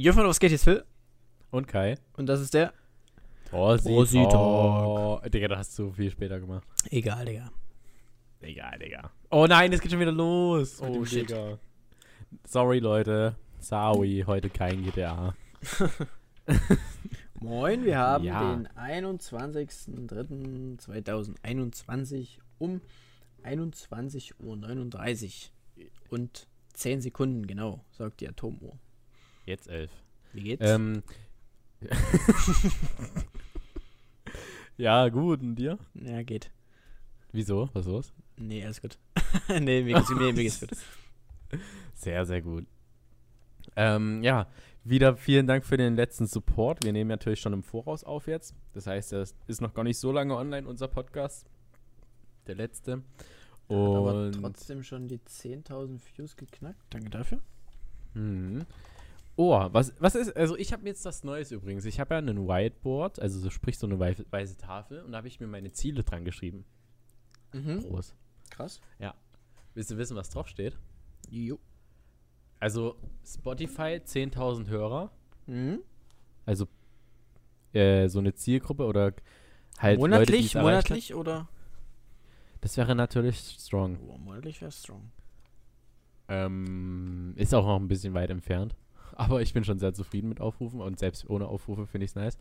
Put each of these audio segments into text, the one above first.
Jürgen, was geht jetzt, Phil? Und Kai. Und das ist der? Rosi Talk. Digga, das hast du viel später gemacht. Egal, Digga. Egal, Digga. Oh nein, es geht schon wieder los. Oh, shit. Digga. Sorry, Leute. Sorry, heute kein GTA. Moin, wir haben Ja. den 21.03.2021 um 21.39 Uhr und 10 Sekunden, genau, sagt die Atomuhr. Jetzt elf. Wie geht's? Ähm. ja, gut. Und dir? ja, geht. Wieso? Was ist los? Nee, alles gut. nee, mir geht's, mir, mir geht's gut. Sehr, sehr gut. Ähm, ja, wieder vielen Dank für den letzten Support. Wir nehmen natürlich schon im Voraus auf jetzt. Das heißt, es ist noch gar nicht so lange online, unser Podcast. Der letzte. Aber Und trotzdem schon die 10.000 Views geknackt. Danke dafür. Mhm. Oh, was, was ist, also ich habe jetzt das Neues übrigens. Ich habe ja ein Whiteboard, also so sprich so eine wei- weiße Tafel und da habe ich mir meine Ziele dran geschrieben. Mhm. Groß. Krass. Willst du wissen, was drauf steht? Jo. Also Spotify 10.000 Hörer, Mhm. also äh, so eine Zielgruppe oder halt Leute, monatlich, hat. monatlich oder? Das wäre natürlich strong. Oh, monatlich wäre strong. Ähm, ist auch noch ein bisschen weit entfernt. Aber ich bin schon sehr zufrieden mit Aufrufen und selbst ohne Aufrufe finde ich es nice.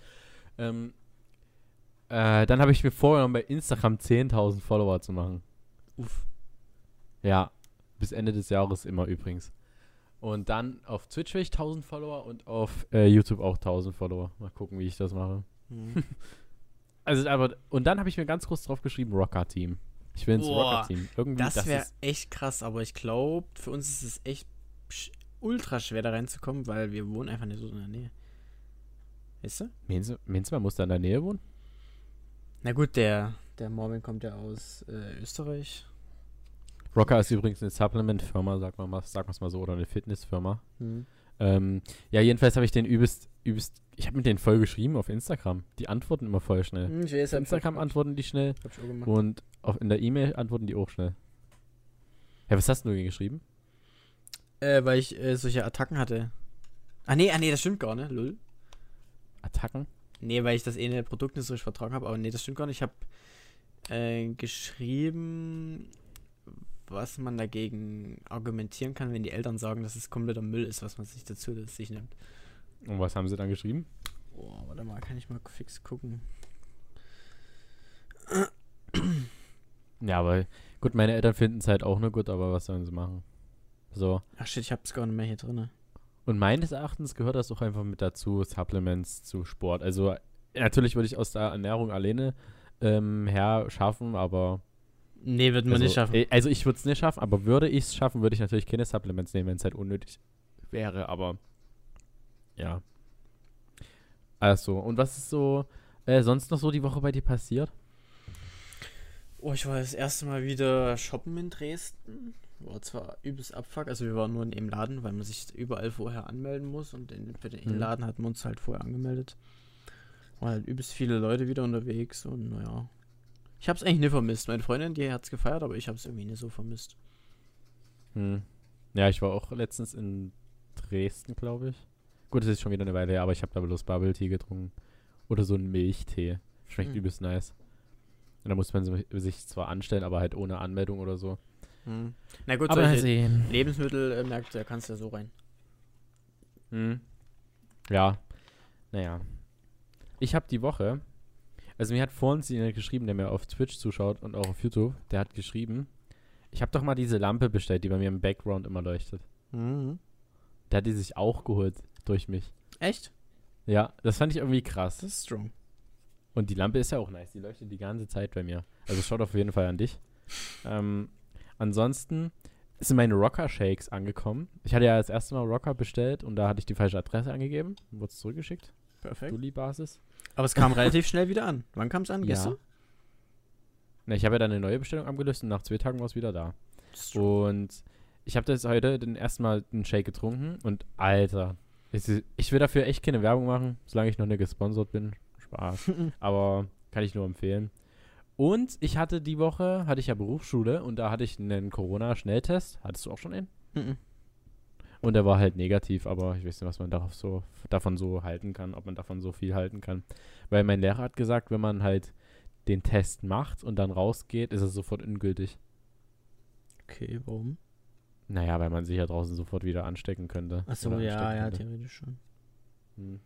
Ähm, äh, dann habe ich mir vorgenommen, bei Instagram 10.000 Follower zu machen. Uff. Ja, bis Ende des Jahres immer übrigens. Und dann auf Twitch will ich 1000 Follower und auf äh, YouTube auch 1000 Follower. Mal gucken, wie ich das mache. Mhm. Also, aber, und dann habe ich mir ganz kurz drauf geschrieben, Rocker Team. Ich will ins Boah, Rocker Team. Irgendwie, Das, wäre echt krass, aber ich glaube, für uns ist es echt ultra schwer da reinzukommen, weil wir wohnen einfach nicht so in der Nähe. Weißt du? meinst du, meinst du, man muss da in der Nähe wohnen? Na gut, der, der Morbin kommt ja aus äh, Österreich. Rocker ist übrigens eine Supplement-Firma, sag mal, mal- sagen wir es mal so, oder eine Fitnessfirma. Hm. Ähm, ja, jedenfalls habe ich den übelst, übelst, ich habe mit denen voll geschrieben auf Instagram. Die antworten immer voll schnell. Hm, ich weiß, Auf Instagram hab, antworten die schnell und auf, in der E-Mail antworten die auch schnell. Ja, was hast du denn geschrieben? Äh, weil ich äh, solche Attacken hatte. Ah nee, ah nee, das stimmt gar nicht, lul. Attacken? Nee, weil ich das eine Produkt nicht so richtig vertragen habe, aber nee, das stimmt gar nicht. Ich habe äh, geschrieben, was man dagegen argumentieren kann, wenn die Eltern sagen, dass es kompletter Müll ist, was man sich dazu sich nimmt. Und was haben sie dann geschrieben? Oh, warte mal, kann ich mal fix gucken. Ja, aber gut, meine Eltern finden es halt auch nur gut, aber was sollen sie machen? So. Ach shit, ich hab's gar nicht mehr hier drin. Und meines Erachtens gehört das auch einfach mit dazu, Supplements zu Sport. Also natürlich würde ich aus der Ernährung alleine ähm, her schaffen, aber Nee, wird man also, nicht schaffen. äh, Also ich würde es nicht schaffen, aber würde ich es schaffen, würde ich natürlich keine Supplements nehmen, wenn es halt unnötig wäre, aber ja. Also, und was ist so äh, sonst noch so die Woche bei dir passiert? Oh, ich war das erste Mal wieder shoppen in Dresden. War zwar übelst Abfuck, also wir waren nur in dem Laden, weil man sich überall vorher anmelden muss und in, für den Mhm. Laden hatten wir uns halt vorher angemeldet. Waren halt übelst viele Leute wieder unterwegs und naja. Ich hab's eigentlich nicht vermisst. Meine Freundin, die hat's gefeiert, aber ich hab's irgendwie nicht so vermisst. Hm. Ja, ich war auch letztens in Dresden, glaube ich. Gut, das ist schon wieder eine Weile her, aber ich habe da bloß Bubble Tea getrunken. Oder so einen Milchtee. Schmeckt Hm. übelst nice. Und da muss man si- sich zwar anstellen, aber halt ohne Anmeldung oder so. Hm. Na gut, aber sehen. Lebensmittelmärkte, da kannst du ja so rein. Hm. Ja. Naja. Ich habe die Woche, also mir hat vorhin jemand geschrieben, der mir auf Twitch zuschaut und auch auf YouTube, der hat geschrieben, ich habe doch mal diese Lampe bestellt, die bei mir im Background immer leuchtet. Mhm. Der hat die sich auch geholt durch mich. Echt? Ja, das fand ich irgendwie krass. Das ist strong. Und die Lampe ist ja auch nice, die leuchtet die ganze Zeit bei mir. Also schaut auf jeden Fall an dich. Ähm, ansonsten sind meine Rocker-Shakes angekommen. Ich hatte ja das erste Mal Rocker bestellt und da hatte ich die falsche Adresse angegeben. Wurde es zurückgeschickt. Perfekt. Dulli-Basis. Aber es kam relativ schnell wieder an. Wann kam es an? Ja. Gestern? Na, ich habe ja dann eine neue Bestellung abgelöst und nach zwei Tagen war es wieder da. Und ich habe das heute den ersten Mal einen Shake getrunken und Alter, ich will dafür echt keine Werbung machen, solange ich noch nicht gesponsert bin. Spaß. Aber kann ich nur empfehlen. Und ich hatte die Woche, hatte ich ja Berufsschule und da hatte ich einen Corona-Schnelltest. Hattest du auch schon einen? Mhm. Und er war halt negativ, aber ich weiß nicht, was man so, davon so halten kann, ob man davon so viel halten kann. Weil mein Lehrer hat gesagt, wenn man halt den Test macht und dann rausgeht, ist er sofort ungültig. Okay, warum? Naja, weil man sich ja draußen sofort wieder anstecken könnte. Achso, ja, ja, könnte. theoretisch schon. Hm.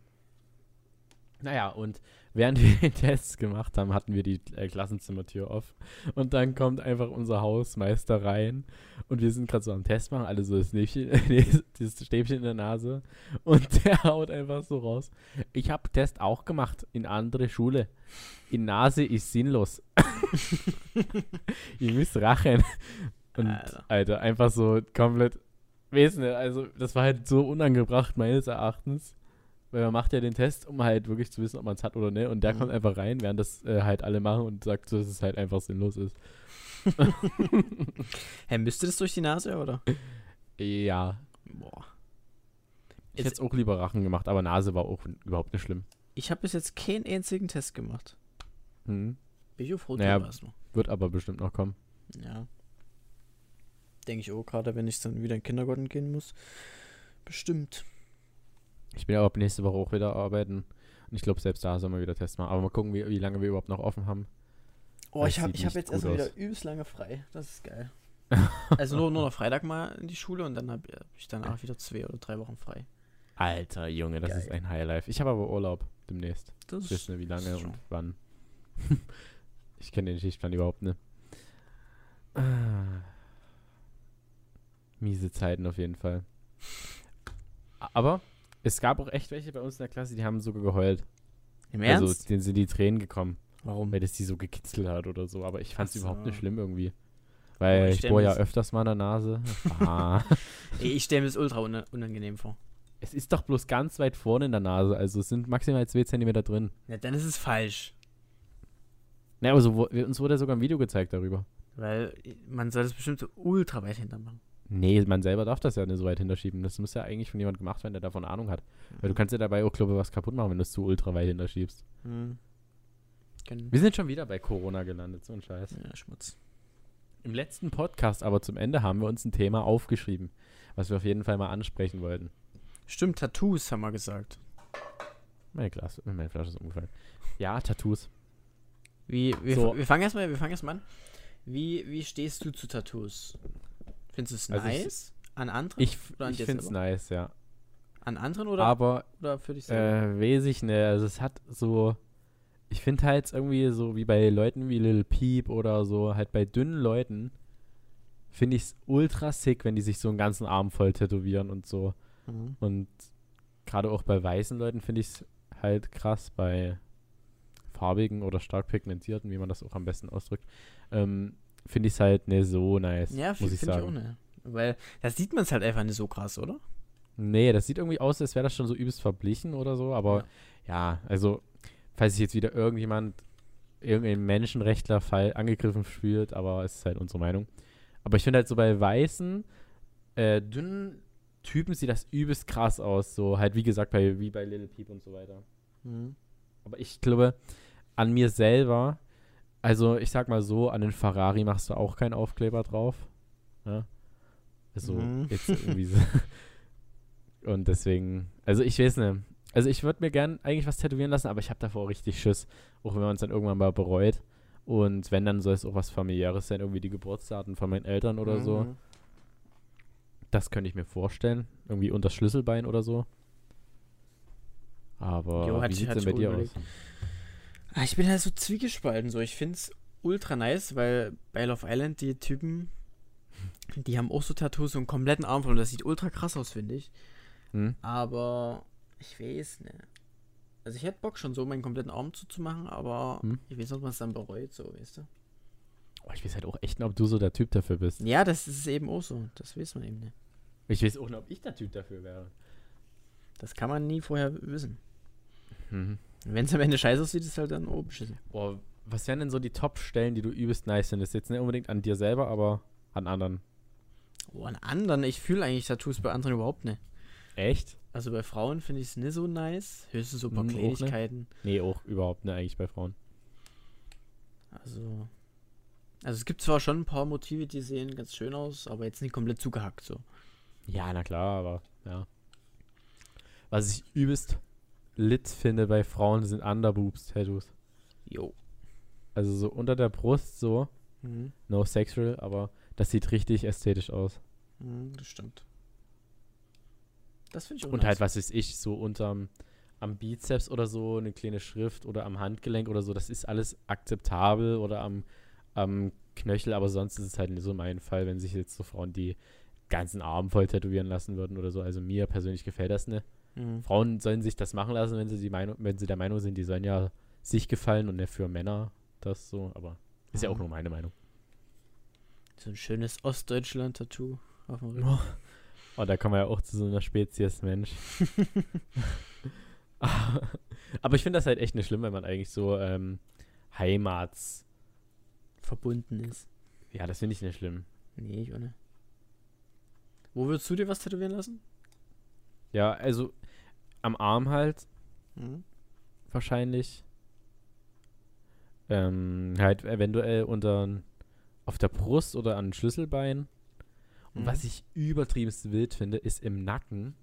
Naja, und während wir den Test gemacht haben, hatten wir die äh, Klassenzimmertür auf. Und dann kommt einfach unser Hausmeister rein. Und wir sind gerade so am Test machen, alle so das, Stäbchen, nee, dieses Stäbchen in der Nase. Und der haut einfach so raus. Ich habe Test auch gemacht in andere Schule. In Nase ist sinnlos. Ihr müsst rachen. Und Alter. Alter, einfach so komplett. Nicht, also das war halt so unangebracht meines Erachtens. Weil man macht ja den Test, um halt wirklich zu wissen, ob man es hat oder nicht. Und der Mhm. kommt einfach rein, während das äh, halt alle machen und sagt so, dass es halt einfach sinnlos ist. Hä, müsste das durch die Nase, oder? Ja. Boah. Ich hätte es auch lieber Rachen gemacht, aber Nase war auch überhaupt nicht schlimm. Ich habe bis jetzt keinen einzigen Test gemacht. Mhm. Bin ich auch froh Naja. drüber. Wird aber bestimmt noch kommen. Ja. Denke ich auch gerade, wenn ich dann wieder in den Kindergarten gehen muss. Bestimmt. Ich bin aber ab nächste Woche auch wieder arbeiten. Und ich glaube, selbst da sollen wir wieder Tests machen. Aber mal gucken, wie, wie lange wir überhaupt noch offen haben. Oh, Das ich habe ich hab jetzt erstmal wieder übelst lange frei. Das ist geil. also nur, nur noch Freitag mal in die Schule und dann habe ich danach wieder zwei oder drei Wochen frei. Alter, Junge, das ist Geil. ein Highlife. Ich habe aber Urlaub demnächst. Das Ich weiß nicht, wie lange ist und wann. ich kenne den Schichtplan überhaupt nicht. Ah. Miese Zeiten auf jeden Fall. Aber es gab auch echt welche bei uns in der Klasse, die haben sogar geheult. Im Also Ernst? denen sind die Tränen gekommen, Warum? weil das die so gekitzelt hat oder so. Aber ich fand es überhaupt nicht schlimm irgendwie. Oh, Weil ich ich stell bohre ja öfters mal an der Nase. Ah. Ey, ich stelle mir das ultra una- unangenehm vor. es ist doch bloß ganz weit vorne in der Nase. Also es sind maximal zwei Zentimeter drin. Ja, dann ist es falsch. Na, aber so, uns wurde sogar ein Video gezeigt darüber. Weil man soll das bestimmt so ultra weit hinter machen. Nee, man selber darf das ja nicht so weit hinterschieben. Das muss ja eigentlich von jemand gemacht werden, der davon Ahnung hat. Weil du kannst ja dabei auch, glaube ich, was kaputt machen, wenn du es zu ultra weit hinterschiebst. Mhm. Wir sind schon wieder bei Corona gelandet, so ein Scheiß. Ja, Schmutz. Im letzten Podcast, aber zum Ende, haben wir uns ein Thema aufgeschrieben, was wir auf jeden Fall mal ansprechen wollten. Stimmt, Tattoos haben wir gesagt. Meine, Glas, meine Flasche ist umgefallen. Ja, Tattoos. Wie, wir, So. wir fangen erstmal, wir fangen erstmal an. Wie, wie stehst du zu Tattoos? Findest du es Also ich- nice? an anderen? Ich, an ich finde es nice, ja. An anderen oder, Aber oder für dich selber? Äh, weiß ich nicht. Also es hat so. Ich finde halt irgendwie so wie bei Leuten wie Lil Peep oder so, halt bei dünnen Leuten, finde ich es ultra sick, wenn die sich so einen ganzen Arm voll tätowieren und so. Mhm. Und gerade auch bei weißen Leuten finde ich es halt krass, bei farbigen oder stark pigmentierten, wie man das auch am besten ausdrückt, ähm, finde ich es halt nicht so nice, Ja, muss finde ich ich auch nicht. Weil da sieht man es halt einfach nicht so krass, oder? Nee, das sieht irgendwie aus, als wäre das schon so übelst verblichen oder so, aber ja, also, falls sich jetzt wieder irgendjemand, irgendein Menschenrechtlerfall angegriffen fühlt, aber es ist halt unsere Meinung. Aber ich finde halt so bei weißen, äh, dünnen Typen sieht das übelst krass aus, so halt wie gesagt, bei, wie bei Little Peep und so weiter. Mhm. Aber ich glaube, an mir selber, also ich sag mal so, an den Ferrari machst du auch keinen Aufkleber drauf. Ja? Also Mhm. jetzt irgendwie so. Und deswegen, also ich weiß nicht. Also ich würde mir gern eigentlich was tätowieren lassen, aber ich habe davor richtig Schiss, auch wenn man es dann irgendwann mal bereut. Und wenn, dann soll es auch was familiäres sein, irgendwie die Geburtsdaten von meinen Eltern oder so. Mhm. Das könnte ich mir vorstellen. Irgendwie unter Schlüsselbein oder so. Aber Jo, wie sieht hatte denn bei dir auch aus? Ah, ich bin halt so zwiegespalten. So. Ich finde es ultra nice, weil bei Love Island die Typen, die haben auch so Tattoos, so einen kompletten Arm. Und das sieht ultra krass aus, finde ich. Hm? Aber ich weiß nicht. Also ich hätte Bock schon so meinen kompletten Arm zuzumachen, aber Hm. ich weiß nicht, ob man es dann bereut, so, weißt du? Oh, ich weiß halt auch echt nicht, ob du so der Typ dafür bist. Ja, das ist eben auch so. Das weiß man eben nicht. Ich weiß auch nicht, ob ich der Typ dafür wäre. Das kann man nie vorher wissen. Mhm. Wenn es am Ende scheiße aussieht, ist es halt dann oh, beschissen. Boah, was wären denn so die Top-Stellen, die du übelst nice findest? Jetzt nicht unbedingt an dir selber, aber an anderen. Oh, an anderen, ich fühle eigentlich Tattoos bei anderen überhaupt nicht. Echt? Also bei Frauen finde ich es nicht so nice. Höchstens so ein paar Hm. Kleinigkeiten. Nee, auch überhaupt nicht eigentlich bei Frauen. Also. Also es gibt zwar schon ein paar Motive, die sehen ganz schön aus, aber jetzt nicht komplett zugehackt so. Ja, na klar, aber ja. Was ich übelst lit finde bei Frauen sind Underboobs-Tattoos. Jo. Also so unter der Brust so. Mhm. No sexual, aber das sieht richtig ästhetisch aus. Mhm, das stimmt. Das finde ich auch Und nice. halt, was weiß ich, so unterm am Bizeps oder so, eine kleine Schrift oder am Handgelenk oder so, das ist alles akzeptabel oder am, am Knöchel, aber sonst ist es halt nicht so mein Fall, wenn sich jetzt so Frauen die ganzen Arm voll tätowieren lassen würden oder so. Also mir persönlich gefällt das nicht. Mhm. Frauen sollen sich das machen lassen, wenn sie die Meinung, wenn sie der Meinung sind, die sollen ja sich gefallen und nicht für Männer das so, aber ist ja auch Mhm. nur meine Meinung. So ein schönes Ostdeutschland-Tattoo auf dem Rücken. Oh. Oh, da kommen wir ja auch zu so einer Spezies Mensch. aber ich finde das halt echt nicht schlimm, wenn man eigentlich so ähm, Heimats. Verbunden ist. Ja, das finde ich nicht schlimm. Nee, ich auch nicht. Wo würdest du dir was tätowieren lassen? Ja, also am Arm halt Mhm. wahrscheinlich. Ähm, halt eventuell unter auf der Brust oder an Schlüsselbein. Und Mhm. was ich übertriebenst wild finde, ist im Nacken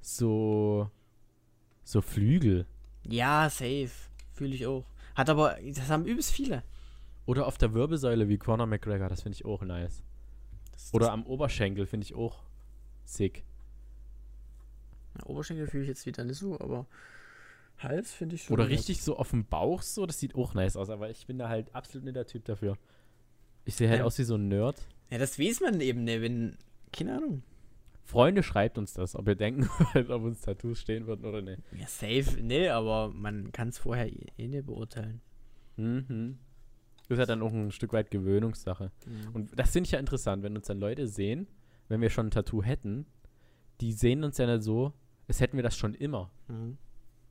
so so Flügel. Ja, safe. Fühle ich auch. Hat aber, das haben übelst viele. Oder auf der Wirbelsäule wie Conor McGregor, das finde ich auch nice. Das, Oder am Oberschenkel finde ich auch sick. Oberschenkel fühle ich jetzt wieder nicht so, aber Hals finde ich schon. Oder nett. richtig so auf dem Bauch so, das sieht auch nice aus, aber ich bin da halt absolut nicht der Typ dafür. Ich sehe halt Ja. aus wie so ein Nerd. Ja, das weiß man eben nicht, wenn. Keine Ahnung. Freunde, schreibt uns das, ob ihr denken wollt, ob uns Tattoos stehen würden oder nicht. Ja, safe, nee, aber man kann es vorher eh eh nicht beurteilen. Mhm. Das ist ja dann auch ein Stück weit Gewöhnungssache. Mhm. Und das finde ich ja interessant, wenn uns dann Leute sehen, wenn wir schon ein Tattoo hätten, die sehen uns ja nicht so, als hätten wir das schon immer. Mhm.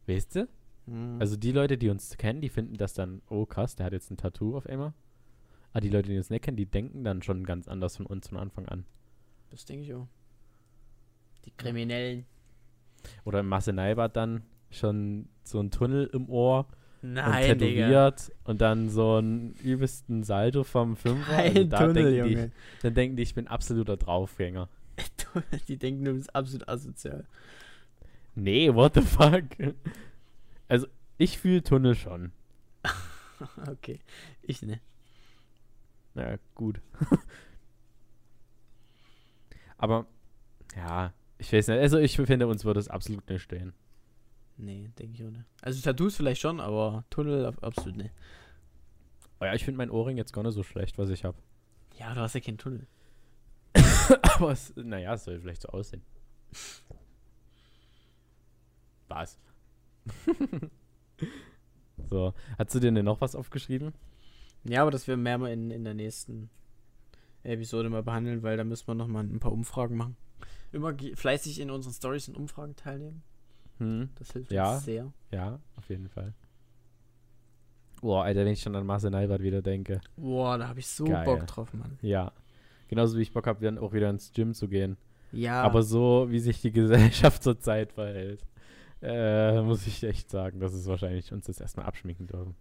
Weißt du? Mhm. Also die Leute, die uns kennen, die finden das dann, oh krass, der hat jetzt ein Tattoo auf einmal. Aber die Leute, die uns nicht kennen, die denken dann schon ganz anders von uns von Anfang an. das denke ich auch. Die Kriminellen. Oder Masse Neibert dann schon so ein Tunnel im Ohr Nein, und Digga. tätowiert und dann so einen übelsten Salto vom Fünfer. Also da Tunnel, denken die, Junge. dann denken die, ich bin absoluter Draufgänger. Die denken, du bist absolut asozial. Nee, what the fuck? Also, ich fühle Tunnel schon. okay. Ich ne. Ja, gut. Aber, ja, ich weiß nicht. Also, ich finde, uns würde es absolut nicht stehen. Nee, denke ich auch nicht. Also Tattoos vielleicht schon, aber Tunnel ab- absolut nicht. Oh ja, ich finde mein Ohrring jetzt gar nicht so schlecht, was ich habe. Ja, du hast ja keinen Tunnel. Aber, es, naja, es soll vielleicht so aussehen. Was? so, hast du dir denn noch was aufgeschrieben? Ja, aber das werden wir mal in, in der nächsten Episode mal behandeln, weil da müssen wir noch mal ein paar Umfragen machen. Immer fleißig in unseren Stories und Umfragen teilnehmen. Hm, Das hilft Ja. uns sehr. ja, auf jeden Fall. Boah, Alter, wenn ich schon an Marcel Neibert wieder denke. Boah, da habe ich so Geil. Bock drauf, Mann. Ja. Genauso wie ich Bock habe, dann auch wieder ins Gym zu gehen. Ja, Aber so, wie sich die Gesellschaft zurzeit verhält, äh, muss ich echt sagen, dass es wahrscheinlich uns das erstmal abschminken dürfen.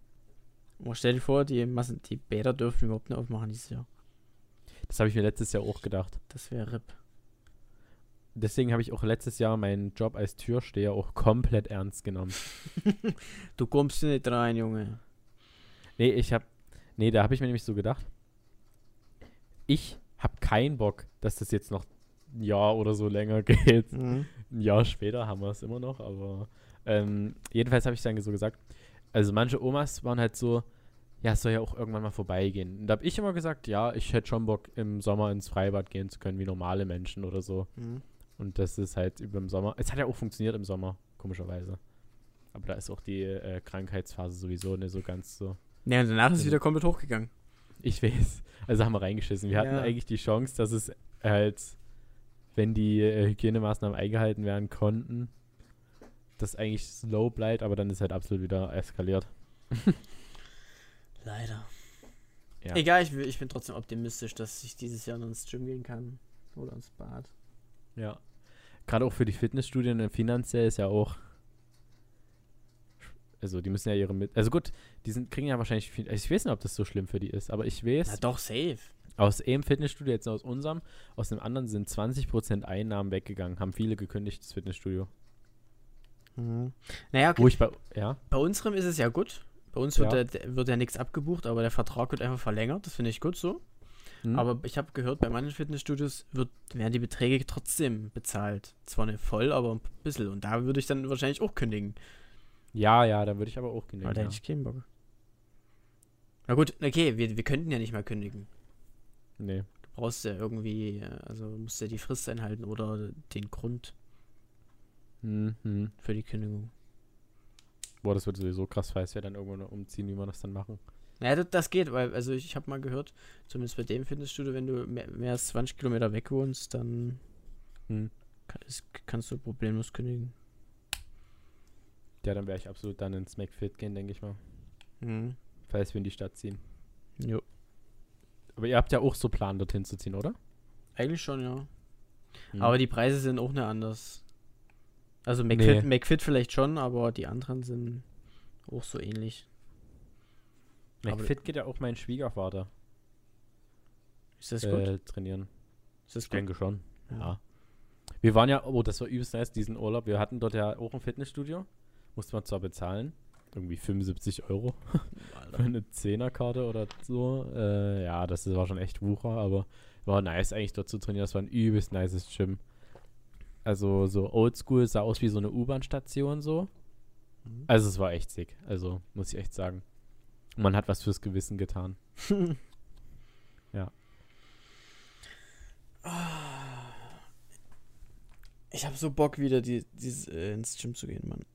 oh, stell dir vor, die, Massen, die Bäder dürfen überhaupt nicht aufmachen dieses Jahr. Das habe ich mir letztes Jahr auch gedacht. Das wäre RIP. Deswegen habe ich auch letztes Jahr meinen Job als Türsteher auch komplett ernst genommen. Du kommst nicht rein, Junge. Nee, ich habe, nee, da habe ich mir nämlich so gedacht, ich habe keinen Bock, dass das jetzt noch ein Jahr oder so länger geht. Mhm. Ein Jahr später haben wir es immer noch, aber ähm, jedenfalls habe ich dann so gesagt, also manche Omas waren halt so, ja, es soll ja auch irgendwann mal vorbeigehen. Und da habe ich immer gesagt, ja, ich hätte schon Bock, im Sommer ins Freibad gehen zu können, wie normale Menschen oder so. Mhm. Und das ist halt über im Sommer. Es hat ja auch funktioniert im Sommer, komischerweise. Aber da ist auch die äh, Krankheitsphase sowieso nicht so ganz so. Ja, und danach ist es Also- wieder komplett hochgegangen. Ich weiß. Also haben wir reingeschissen. Wir hatten Ja. eigentlich die Chance, dass es halt, wenn die äh, Hygienemaßnahmen eingehalten werden konnten, dass eigentlich slow bleibt, aber dann ist halt absolut wieder eskaliert. Leider. Ja. Egal, ich, ich bin trotzdem optimistisch, dass ich dieses Jahr noch ins Gym gehen kann. Oder ins Bad. Ja. Gerade auch für die Fitnessstudien äh, finanziell ist ja auch. Also die müssen ja ihre mit. Also gut, die sind, kriegen ja wahrscheinlich viel. Ich weiß nicht, ob das so schlimm für die ist, aber ich weiß. Na doch, safe. Aus einem Fitnessstudio, jetzt aus unserem, aus dem anderen sind 20% Einnahmen weggegangen, haben viele gekündigt, das Fitnessstudio. Mhm. Naja, okay. Bei, ja, bei unserem ist es ja gut. Bei uns wird, Ja. Der, wird ja nichts abgebucht, aber der Vertrag wird einfach verlängert. Das finde ich gut so. hm, Aber ich habe gehört, bei manchen Fitnessstudios wird, werden die Beträge trotzdem bezahlt. Zwar nicht voll, aber ein bisschen. Und da würde ich dann wahrscheinlich auch kündigen. ja, ja, da würde ich aber auch kündigen. da Ja. hätte ich keinen Bock. Na gut, okay, wir, wir könnten ja nicht mal kündigen. Nee. Du brauchst ja irgendwie, äh, also musst ja die Frist einhalten oder den Grund Hm, hm. für die Kündigung. Boah, das wird sowieso krass, falls wir dann irgendwann noch umziehen, wie wir das dann machen. Naja, das, das geht, weil, also ich, ich habe mal gehört, zumindest bei dem Fitnessstudio, wenn du mehr, mehr als 20 Kilometer weg wohnst, dann Hm. kann, ist, kannst du problemlos kündigen. Ja, dann werde ich absolut dann ins McFit gehen, denke ich mal. Mhm. Falls wir in die Stadt ziehen. Jo. Aber ihr habt ja auch so Plan, dorthin zu ziehen, oder? Eigentlich schon, ja. Hm. Aber die Preise sind auch nicht anders. Also Nee. McFit, McFit vielleicht schon, aber die anderen sind auch so ähnlich. aber- McFit geht ja auch mein Schwiegervater Ist das gut? äh, trainieren. Ist das Ich denke schon. Ja. Ja. Wir waren ja, oh, das war übelst nice, diesen Urlaub. Wir hatten dort ja auch ein Fitnessstudio. Musste man zwar bezahlen. Irgendwie 75 Euro für eine Zehnerkarte oder so. Äh, ja, das war schon echt Wucher, aber war nice eigentlich dort zu trainieren. Das war ein übelst nices Gym. Also so oldschool, sah aus wie so eine U-Bahn-Station so. Mhm. Also es war echt sick. Also muss ich echt sagen. Man hat was fürs Gewissen getan. Ja. Ich habe so Bock wieder die, dieses, äh, ins Gym zu gehen, Mann.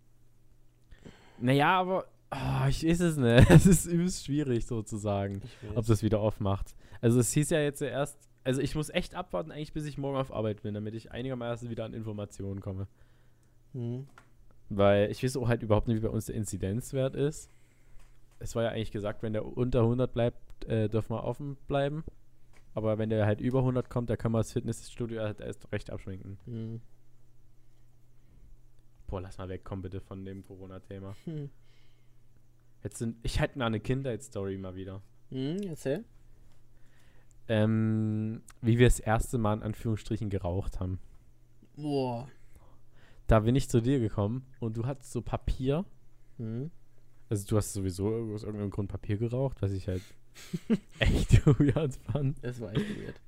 Naja, aber ah, ich weiß es nicht. Es ist übelst schwierig sozusagen, ob das wieder aufmacht. Also es hieß ja jetzt erst, also ich muss echt abwarten eigentlich, bis ich morgen auf Arbeit bin, damit ich einigermaßen wieder an Informationen komme. Mhm. Weil ich weiß auch halt überhaupt nicht, wie bei uns der Inzidenzwert ist. Es war ja eigentlich gesagt, wenn der unter 100 bleibt, äh, dürfen wir offen bleiben. Aber wenn der halt über 100 kommt, da kann man das Fitnessstudio halt erst recht abschminken. Mhm. Boah, lass mal wegkommen bitte von dem Corona-Thema. Hm. Jetzt sind, ich hätte mal eine Kindheitsstory mal wieder. Mhm, erzähl. Ähm, wie wir das erste Mal in Anführungsstrichen geraucht haben. Boah. Da bin ich zu dir gekommen und du hattest so Papier. Mhm. Also du hast sowieso aus irgendeinem Grund Papier geraucht, was ich halt echt weird fand. Das war echt weird.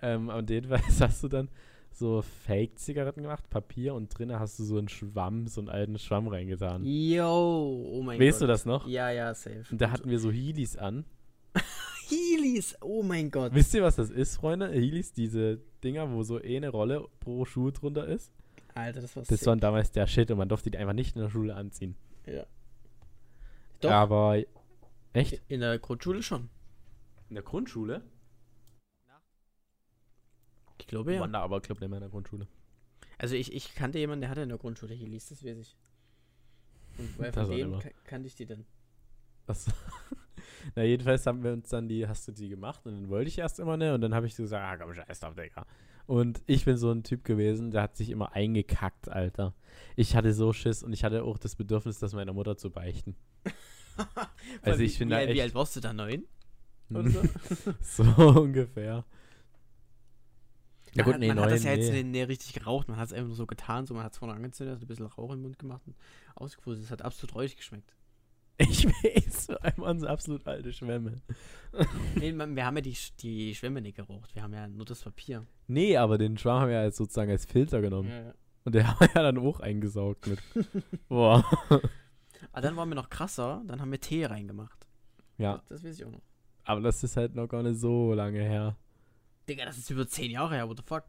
Ähm, und jedenfalls hast du dann so Fake-Zigaretten gemacht, Papier und drinnen hast du so einen Schwamm, so einen alten Schwamm reingetan. Yo, oh mein Weißt Gott. du das noch? Ja, ja, safe. Und da hatten wir so Heelys an. Heelys, oh mein Gott. Wisst ihr, was das ist, Freunde? Heelys, diese Dinger, wo so eh eine Rolle pro Schuh drunter ist. Alter, das war Das sick. war damals der Shit und man durfte die einfach nicht in der Schule anziehen. Ja. Doch, Aber echt? in der Grundschule schon. In der Grundschule? Ich glaube ja. Waren da aber, glaube nicht mehr in der Grundschule. Also ich, ich kannte jemanden, der hatte in der Grundschule Heelys, das weiß ich. Und woher von dem kannte ich die denn? Was? Na, jedenfalls haben wir uns dann die, hast du die gemacht und dann wollte ich erst immer ne und dann habe ich so gesagt, ah komm, scheiß drauf, Digga. Und ich bin so ein Typ gewesen, der hat sich immer eingekackt, Alter. Ich hatte so Schiss und ich hatte auch das Bedürfnis, das meiner Mutter zu beichten. Also Wie- ich finde wie, wie alt warst du da? Neun? So ungefähr. Ja man gut, hat, nee, man hat das ja jetzt nee. nicht, richtig geraucht, man hat es einfach nur so getan, so man hat es vorne angezündet, hat ein bisschen Rauch im Mund gemacht und ausgepustet. Es hat absolut räuchig geschmeckt. Ich weiß, einmal so absolut alte Schwämme. nee, man, wir haben ja die, die Schwämme nicht geraucht, wir haben ja nur das Papier. Nee, aber den Schwamm haben wir ja sozusagen als Filter genommen. Ja, ja. Und der haben wir ja dann auch eingesaugt mit. Boah. Aber dann waren wir noch krasser, dann haben wir Tee reingemacht. Ja, Das, das weiß ich auch noch. aber das ist halt noch gar nicht so lange her. Digga, das ist über zehn Jahre her, what the fuck?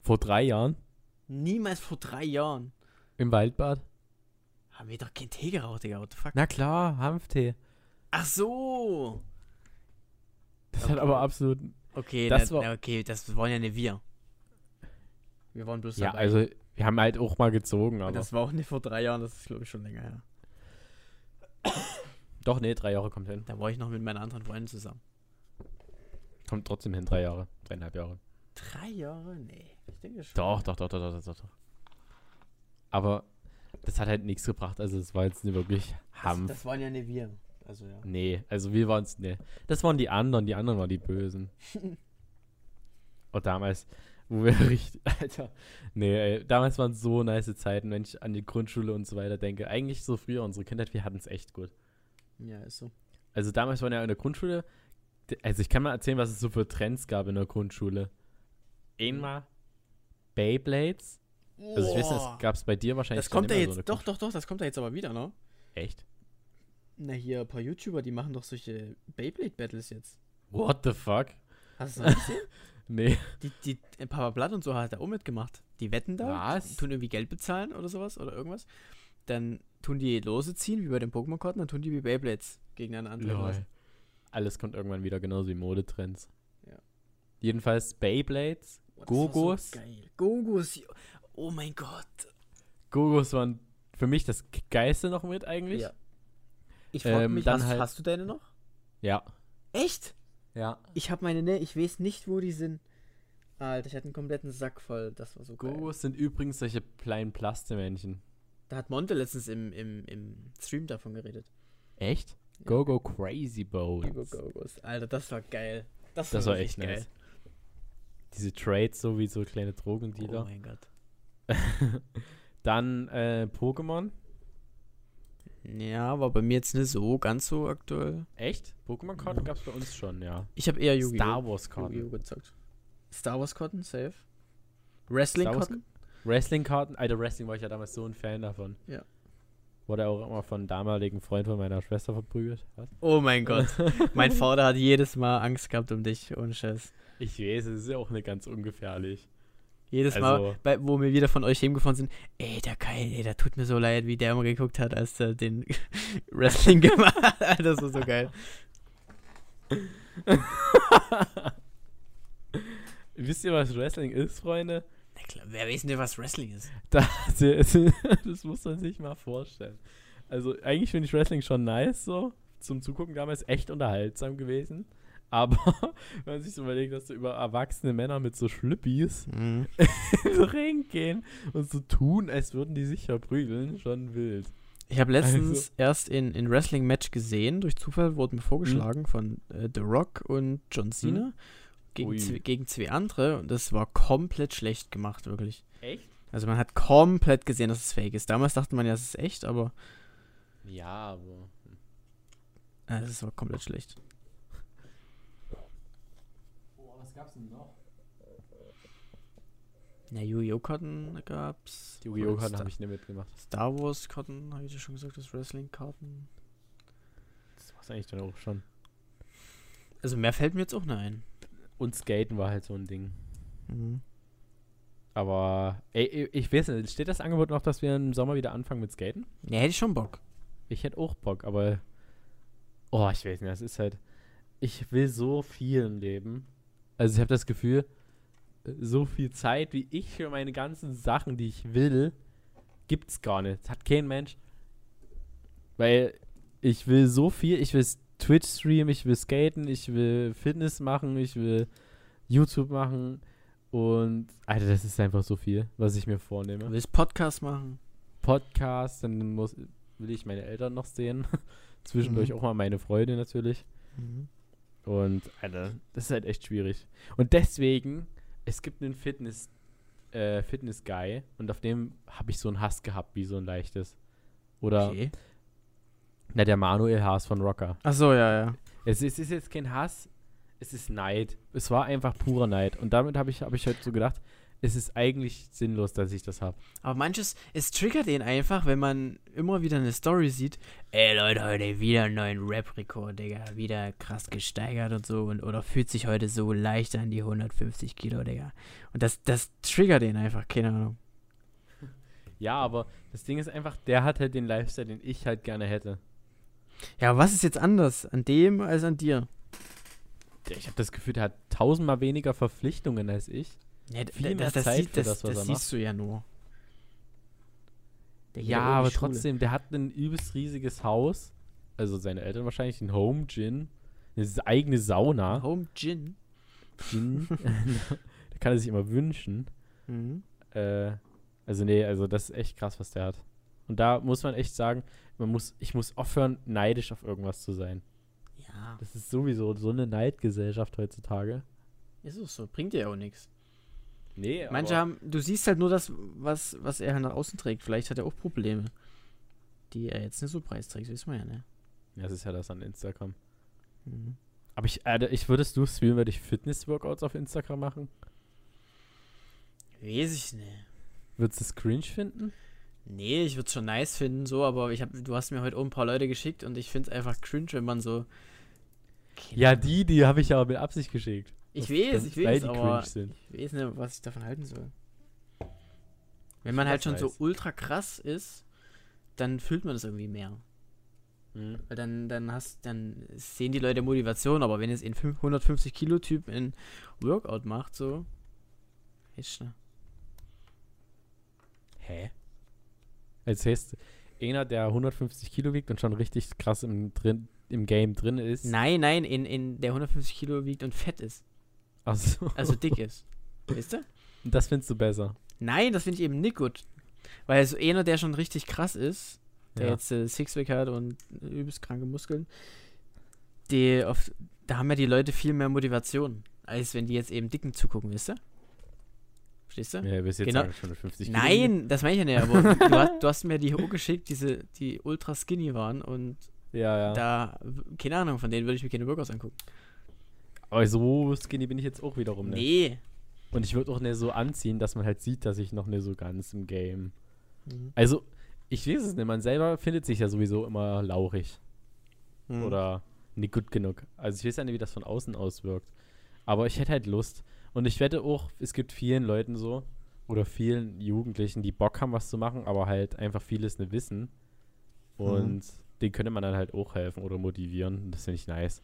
Vor drei Jahren Niemals vor drei Jahren. im Waldbad. Haben wir doch keinen Tee geraucht, Digga, what the fuck? Na klar, Hanftee. Ach so. Das Okay. hat aber absolut. Okay, Das das, war- na, okay, das waren ja nicht wir. Wir waren bloß Ja, dabei. also wir haben halt auch mal gezogen, aber. das war auch nicht vor drei Jahren, das ist glaube ich schon länger her. Doch, nee, drei Jahre kommt hin. Da war ich noch mit meiner anderen Freundin zusammen. Kommt trotzdem hin, drei Jahre. Dreieinhalb Jahre. Drei Jahre? Nee, ich denke schon. Doch, doch, doch, doch, doch, doch, doch. Aber das hat halt nichts gebracht. Also es war jetzt nicht wirklich Das, Hanf. das waren ja nicht wir. Also ja. Nee, also wir waren es, nee. Das waren die anderen, die anderen waren die Bösen. Und damals, wo wir richtig, Alter, nee, ey, damals waren so nice Zeiten, wenn ich an die Grundschule und so weiter denke. Eigentlich so früher unsere Kindheit, wir hatten es echt gut. Ja, ist so. Also damals waren ja in der Grundschule, also ich kann mal erzählen, was es so für Trends gab in der Grundschule. Einmal Beyblades. Also ich weiß nicht, das gab es bei dir wahrscheinlich das kommt ja jetzt, so doch, doch, doch, das kommt ja jetzt aber wieder, ne? Echt? Na, hier, ein paar YouTuber, die machen doch solche Beyblade-Battles jetzt. What the fuck? Hast du das noch gesehen? Nee. Die, die, äh, Papa Blatt und so hat er auch mitgemacht. Die wetten da, Was? tun irgendwie Geld bezahlen oder sowas oder irgendwas. Dann tun die Lose ziehen, wie bei den Pokémon-Karten, dann tun die wie Beyblades gegeneinander. Alles kommt irgendwann wieder, genauso wie Modetrends. Ja. Jedenfalls Beyblades. Oh, Gogos. So geil. Gogos. Oh mein Gott. Gogos waren für mich das Geilste noch mit eigentlich. Ja. Ich frage Ähm, mich, dann hast, halt- hast du deine noch? Ja. Echt? Ja. Ich habe meine, ne, ich weiß nicht, wo die sind. Alter, ich hatte einen kompletten Sack voll. Das war so geil. Gogos sind übrigens solche kleinen Plastemännchen. Da hat Monte letztens im, im, im Stream davon geredet. Echt? Ja. Go-Go Crazy Bones. Über Gogos. Alter, das war geil. Das, Das war echt nice. Diese Trades, so wie so kleine Oh Drogendealer. mein Gott. Dann äh, Pokémon. Ja, war bei mir jetzt nicht so ganz so aktuell. Echt? Pokémon-Karten gab es bei uns schon, ja. Ich habe eher Yu-Gi-Oh! Star Wars-Karten. Yu-Gi-Oh! gezockt. Star Wars Karten, safe. Star Wrestling Wars- Karten? Wrestling-Karten. Alter, Wrestling war ich ja damals so ein Fan davon. Ja. Wurde auch immer von damaligen Freund von meiner Schwester verprügelt. Was? Oh mein Gott. mein Vater hat jedes Mal Angst gehabt um dich, ohne Scheiß. Ich weiß, es ist ja auch nicht ganz ungefährlich. Jedes Also- Mal, bei, wo wir wieder von euch hingefahren sind, ey, der Kai, ey, der tut mir so leid, wie der immer geguckt hat, als er den Wrestling gemacht hat. Alter, Das war so geil. Wisst ihr, was Wrestling ist, Freunde? Na klar, wer weiß denn, was Wrestling ist? Das, das muss man sich mal vorstellen. Also eigentlich finde ich Wrestling schon nice so. Zum Zugucken damals echt unterhaltsam gewesen. Aber wenn man sich so überlegt, dass so über erwachsene Männer mit so Schlüppis Mhm. in Ring gehen und so tun, als würden die sich verprügeln, schon wild. Ich habe letztens Also- erst in, in Wrestling-Match gesehen, durch Zufall wurde mir vorgeschlagen von äh, The Rock und John Cena gegen, zwei, gegen zwei andere und das war komplett schlecht gemacht, wirklich. Echt? Also man hat komplett gesehen, dass es fake ist. Damals dachte man ja, es ist echt, aber Ja, aber. äh, es war komplett schlecht. Boah, was gab's denn noch? Ja, Yu-Gi-Oh! Karten gab's. Yu-Gi-Oh! Und Karten habe ich nicht mitgemacht. Star Wars Karten, habe ich ja schon gesagt, das Wrestling Karten. Das war's eigentlich dann auch schon. Also mehr fällt mir jetzt auch nicht ein. Und Skaten war halt so ein Ding. Mhm. Aber, ey, ich weiß nicht, steht das Angebot noch, dass wir im Sommer wieder anfangen mit Skaten? Ja, hätte ich schon Bock. Ich hätte auch Bock, aber. Oh, ich weiß nicht, das ist halt. Ich will so viel im Leben. Also, ich habe das Gefühl, so viel Zeit, wie ich für meine ganzen Sachen, die ich will, gibt's gar nicht. Das hat kein Mensch. Weil ich will so viel. Ich will Twitch streamen, ich will skaten, ich will Fitness machen, ich will YouTube machen. Und, Alter, das ist einfach so viel, was ich mir Du vornehme. willst Podcast machen? Podcast, dann muss, will ich meine Eltern noch sehen. Zwischendurch Mhm. auch mal meine Freunde natürlich. Mhm. Und, Alter, das ist halt echt schwierig. Und deswegen, es gibt einen Fitness, äh, Fitness-Guy und auf dem habe ich so einen Hass gehabt, wie so ein leichtes. Oder, Okay. Na, der Manuel Haas von Rocker. Ach so, ja, ja. Es ist, es ist jetzt kein Hass, es ist Neid. Es war einfach purer Neid. Und damit habe ich, hab ich halt so gedacht, es ist eigentlich sinnlos, dass ich das habe. Aber manches, es triggert ihn einfach, wenn man immer wieder eine Story sieht. Ey Leute, heute wieder einen neuen Rap-Rekord, Digga. Wieder krass gesteigert und so. Und, oder fühlt sich heute so leicht an die 150 Kilo, Digga. Und das, das triggert ihn einfach, keine Ahnung. Ja, aber das Ding ist einfach, der hat halt den Lifestyle, den ich halt gerne hätte. Ja, aber was ist jetzt anders an dem als an dir? Ich habe das Gefühl, der hat tausendmal weniger Verpflichtungen als ich. Ja, Viel mehr Zeit sieht- für das, was er siehst du ja nur. Der Ja, aber Schule. trotzdem, der hat ein übelst riesiges Haus. Also seine Eltern wahrscheinlich, ein Home Gin. Eine eigene Sauna. Home Gin. Gin. da kann er sich immer wünschen. Mhm. Äh, also nee, also das ist echt krass, was der hat. Und da muss man echt sagen, man muss, ich muss aufhören, neidisch auf irgendwas zu sein. Ja, Das ist sowieso so eine Neidgesellschaft heutzutage. ist auch so. Bringt dir ja auch nichts. Nee, Manche haben, du siehst halt nur das, was, was er nach außen trägt. Vielleicht hat er auch Probleme, die er jetzt nicht so preisträgt, wissen wir ja, ne? Ja, das ist ja das an Instagram. Mhm. Aber ich, äh, ich würdest du fühlen, würde ich Fitness-Workouts auf Instagram machen? Weiß ich nicht. Würdest du es cringe finden? Nee, ich würde es schon nice finden, so, aber ich hab, du hast mir heute auch ein paar Leute geschickt und ich finde es einfach cringe, wenn man so. Keine Ja, die, die habe ich ja mit Absicht geschickt. Ich weiß, ich weiß, die aber ich weiß nicht, was ich davon halten soll. Wenn man halt schon so weiß. ultra krass ist, dann fühlt man das irgendwie mehr. Mhm. Weil dann, dann hast, dann sehen die Leute Motivation, aber wenn jetzt ein 150 Kilo Typ ein Workout macht, so, ist ne. Hä? Als heißt, einer, der 150 Kilo wiegt und schon richtig krass im, drin, im Game drin ist. Nein, nein, in, in der 150 Kilo wiegt und fett ist, Also, also dick ist. Weißt du? das findest du besser. Nein, das finde ich eben nicht gut. Weil so einer, der schon richtig krass ist, der Ja. jetzt äh, Sixpack hat und übelst kranke Muskeln, die auf, da haben ja die Leute viel mehr Motivation, als wenn die jetzt eben Dicken zugucken, weißt du? Verstehst du? Ja, bis jetzt Genau. sagen 150 Kilo. Nein, das meine ich ja nicht, aber du, hast, du hast mir die hochgeschickt, diese, die ultra skinny waren und Ja, ja. da, keine Ahnung, von denen würde ich mir keine Workouts angucken. Aber so skinny bin ich jetzt auch wiederum nicht. Nee. Und ich würde auch nicht so anziehen, dass man halt sieht, dass ich noch nicht so ganz im Game. Mhm. Also, ich weiß es nicht. Man selber findet sich ja sowieso immer lauchig. Mhm. Oder nicht gut genug. Also, ich weiß ja nicht, wie das von außen auswirkt. Aber ich hätte halt Lust. Und ich wette auch, es gibt vielen Leuten so, oder vielen Jugendlichen, die Bock haben, was zu machen, aber halt einfach vieles nicht wissen. Und denen könnte man dann halt auch helfen oder motivieren. Das finde ich nice.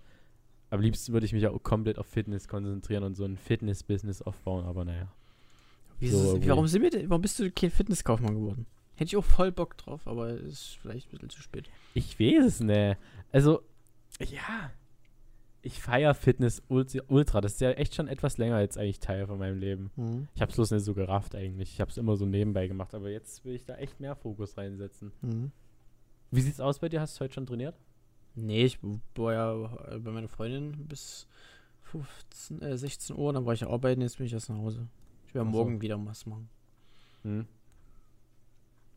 Am liebsten würde ich mich auch komplett auf Fitness konzentrieren und so ein Fitness-Business aufbauen, aber naja. So, wie- warum, sind wir, denn- warum bist du kein Fitnesskaufmann geworden? Hätte ich auch voll Bock drauf, aber es ist vielleicht ein bisschen zu spät. Ich weiß es nicht. Also, ja. Ich feiere Fitness ultra. Das ist ja echt schon etwas länger jetzt eigentlich Teil von meinem Leben. Mhm. Ich habe es bloß nicht so gerafft eigentlich. Ich habe es immer so nebenbei gemacht, aber jetzt will ich da echt mehr Fokus reinsetzen. Mhm. Wie sieht's aus bei dir? Hast du heute schon trainiert? Nee, ich war ja bei meiner Freundin bis 15, äh, 16 Uhr, dann war ich arbeiten, jetzt bin ich erst nach Hause. Ich werde Ach so. morgen wieder was machen. Hm.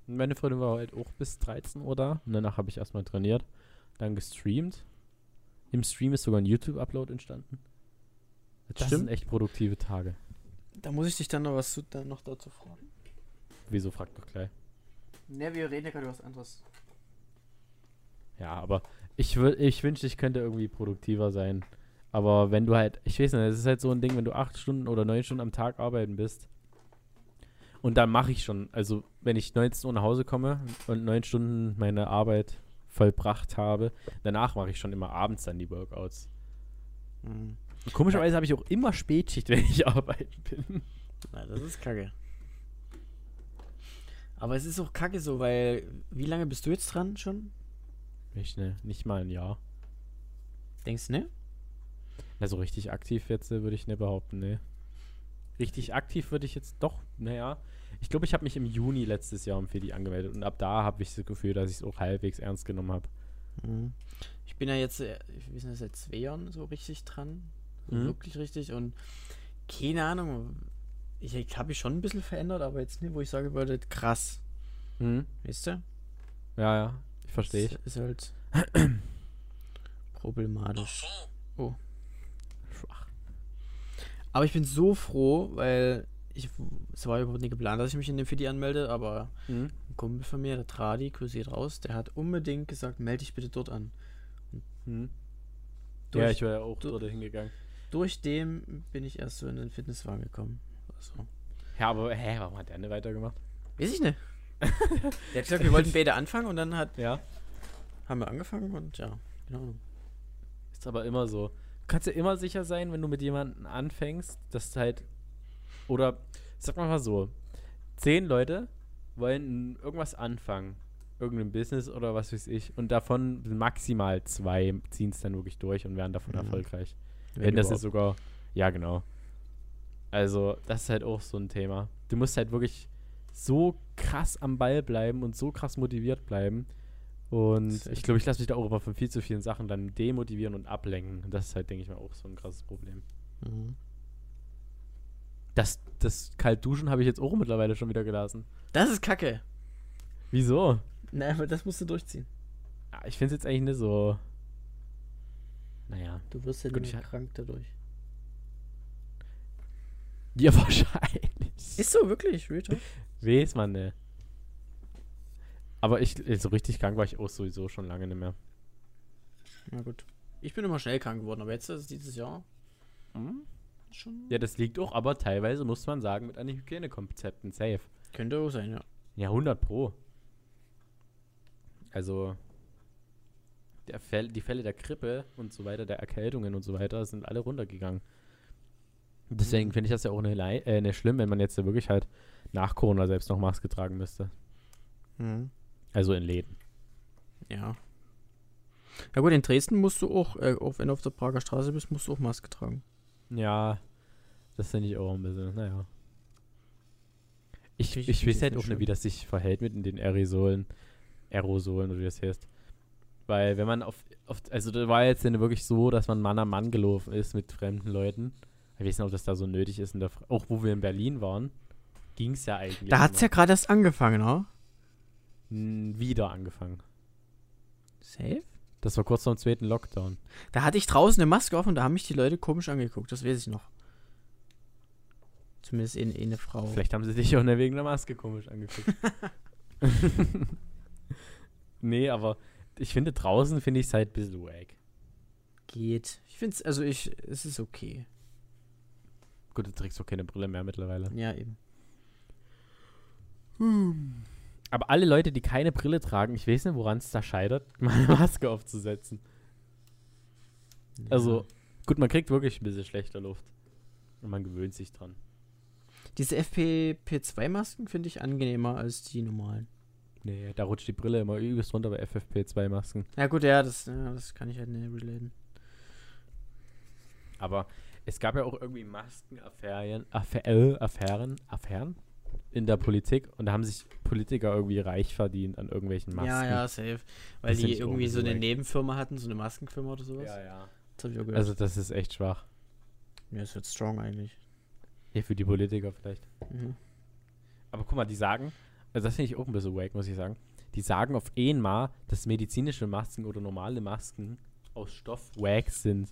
Meine Freundin war halt auch bis 13 Uhr da. Und danach habe ich erstmal trainiert. Dann gestreamt. Im Stream ist sogar ein YouTube-Upload entstanden. Das Stimmt. sind echt produktive Tage. Da muss ich dich dann noch was zu, dann noch dazu fragen. Wieso, frag doch gleich. Ne, wir reden ja gerade über was anderes. Ja, aber ich, ich wünschte, ich könnte irgendwie produktiver sein. Aber wenn du halt, ich weiß nicht, es ist halt so ein Ding, wenn du acht Stunden oder neun Stunden am Tag arbeiten bist. Und dann mache ich schon, also wenn ich 19 Uhr nach Hause komme und neun Stunden meine Arbeit vollbracht habe, danach mache ich schon immer abends dann die Workouts. Mhm. Komischerweise habe ich auch immer Spätschicht, wenn ich arbeiten bin. Na, das ist kacke. Aber es ist auch kacke so, weil wie lange bist du jetzt dran schon? Ich, ne, nicht mal ein Jahr. Denkst du, ne? Also richtig aktiv jetzt äh, würde ich nicht behaupten, ne. Richtig aktiv würde ich jetzt doch, naja. Ich glaube, ich habe mich im Juni letztes Jahr um Fedi angemeldet und ab da habe ich das Gefühl, dass ich es auch halbwegs ernst genommen habe. Mhm. Ich bin ja jetzt, äh, ich weiß nicht, seit zwei Jahren so richtig dran. So Mhm. Wirklich richtig und keine Ahnung. Ich, ich habe mich schon ein bisschen verändert, aber jetzt nicht, wo ich sagen würde, krass. Mhm. Weißt du? Ja, ja, ich verstehe. Ist, ist halt problematisch. Oh. Schwach. Aber ich bin so froh, weil ich, es war überhaupt nicht geplant, dass ich mich in dem Fidi anmelde, aber Mhm. ein Kumpel von mir, der Tradi, geht raus, der hat unbedingt gesagt, melde dich bitte dort an. Mhm. Durch, Ja, ich wäre ja auch du- dort hingegangen. durch dem bin ich erst so in den Fitnesswagen gekommen. Also. Ja, aber hä, warum hat der nicht weitergemacht? Weiß ich nicht. der hat gesagt, wir wollten beide anfangen und dann hat, Ja. haben wir angefangen und ja, keine Ahnung. Ist aber immer so. Du kannst ja immer sicher sein, wenn du mit jemandem anfängst, dass du halt. Oder sag mal mal so: Zehn Leute wollen irgendwas anfangen. Irgendein Business oder was weiß ich. Und davon maximal zwei ziehen es dann wirklich durch und werden davon Mhm. erfolgreich. Wenn, das ist sogar. Ja, genau. Also, das ist halt auch so ein Thema. Du musst halt wirklich so krass am Ball bleiben und so krass motiviert bleiben. Und ich glaube, ich lasse mich da auch immer von viel zu vielen Sachen dann demotivieren und ablenken. Und das ist halt, denke ich mal, auch so ein krasses Problem. Mhm. Das, das Kaltduschen habe ich jetzt auch mittlerweile schon wieder gelassen. Das ist kacke. Wieso? Na, aber das musst du durchziehen. Ja, ich finde es jetzt eigentlich nicht so. Naja. Du wirst ja Gut, nicht ich- krank dadurch. Ja, wahrscheinlich. Ist so, wirklich, Real Talk? Weiß man ne. Aber ich, so richtig krank war ich auch sowieso schon lange nicht mehr. Na gut. Ich bin immer schnell krank geworden, aber jetzt ist dieses Jahr schon. Ja, das liegt auch, aber teilweise muss man sagen, mit an den Hygienekonzepten safe. Könnte auch sein, ja. Ja, 100 pro. Also, der Fäll, die Fälle der Grippe und so weiter, der Erkältungen und so weiter, sind alle runtergegangen. Deswegen Mhm. finde ich das ja auch nicht, äh, nicht schlimm, wenn man jetzt ja wirklich halt nach Corona selbst noch Maske tragen müsste. Mhm. Also in Läden. Ja. Ja gut, in Dresden musst du auch, äh, auch wenn du auf der Prager Straße bist, musst du auch Maske tragen. Ja, das finde ich auch ein bisschen, naja. Ich, Ich- ich, weiß halt auch nicht, wie das sich verhält mit den Aerosolen, Aerosolen oder wie das heißt. Weil wenn man auf, auf also da war jetzt ja wirklich so, dass man Mann an Mann gelaufen ist mit fremden Leuten. Ich weiß nicht, ob das da so nötig ist. In der, Fr- auch wo wir in Berlin waren, ging es ja eigentlich. Da hat es ja gerade erst angefangen, ne? ja wieder angefangen. Safe? Das war kurz vor dem zweiten Lockdown. Da hatte ich draußen eine Maske auf und da haben mich die Leute komisch angeguckt, das weiß ich noch. Zumindest in, in eine Frau. Vielleicht haben sie dich auch wegen der Maske komisch angeguckt. nee, aber ich finde draußen finde ich es halt ein bisschen wack. Geht. Ich finde es, also ich, es ist okay. Gut, du trägst doch keine Brille mehr mittlerweile. Ja, eben. Aber alle Leute, die keine Brille tragen, ich weiß nicht, woran es da scheitert, mal eine Maske aufzusetzen. Also, gut, man kriegt wirklich ein bisschen schlechter Luft. Und man gewöhnt sich dran. Diese FPP2-Masken finde ich angenehmer als die normalen. Nee, da rutscht die Brille immer übelst runter bei FFP2-Masken. Ja gut, ja, das, ja, das kann ich halt nicht relaten. Aber es gab ja auch irgendwie Maskenaffären, Affä äh, Affären, Affären in der Politik und da haben sich Politiker irgendwie reich verdient an irgendwelchen Masken. Ja, ja, safe. Weil Das die irgendwie so eine. Nebenfirma hatten, so eine Maskenfirma oder sowas. ja, ja. Das hab ich auch gehört. Also das ist echt schwach. ja, ist wird strong eigentlich. Ja, für die Politiker vielleicht. Mhm. Aber guck mal, die sagen, also das finde ich auch ein bisschen wack, muss ich sagen. Die sagen auf einmal, dass medizinische Masken oder normale Masken aus Stoff wack sind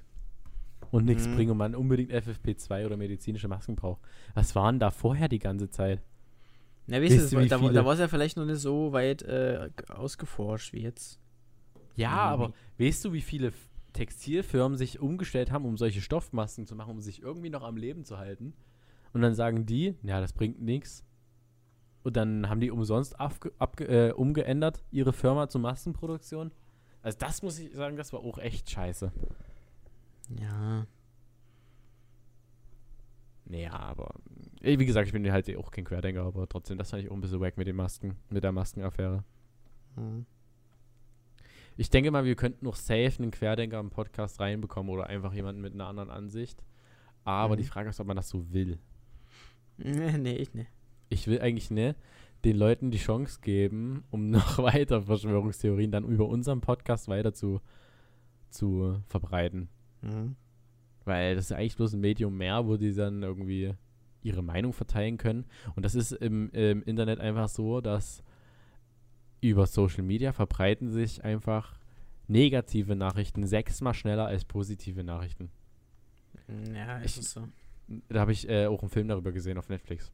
und nichts Mhm. bringen und man unbedingt FFP2 oder medizinische Masken braucht. Was waren da vorher die ganze Zeit? Na, weißt du, war- wie da, viele- da war es ja vielleicht noch nicht so weit äh, ausgeforscht wie jetzt. Ja, Mhm. aber weißt du, wie viele Textilfirmen sich umgestellt haben, um solche Stoffmasken zu machen, um sich irgendwie noch am Leben zu halten? Und dann sagen die, ja, das bringt nichts. Und dann haben die umsonst äh, umgeändert, ihre Firma zur Massenproduktion. Also das muss ich sagen, das war auch echt scheiße. Ja. Naja, aber wie gesagt, ich bin halt auch kein Querdenker, aber trotzdem, das fand ich auch ein bisschen wack mit den Masken, mit der Maskenaffäre. Mhm. Ich denke mal, wir könnten noch safe einen Querdenker im Podcast reinbekommen oder einfach jemanden mit einer anderen Ansicht. Aber Mhm. die Frage ist, ob man das so will. Nee, nee, ich ne. Ich will eigentlich ne den Leuten die Chance geben, um noch weiter Verschwörungstheorien dann über unseren Podcast weiter zu, zu verbreiten. Mhm. Weil das ist eigentlich bloß ein Medium mehr, wo die dann irgendwie ihre Meinung verteilen können. Und das ist im, im Internet einfach so, dass über Social Media verbreiten sich einfach negative Nachrichten sechsmal schneller als positive Nachrichten. Ja, Ich- ist es so. Da habe ich äh, auch einen Film darüber gesehen auf Netflix.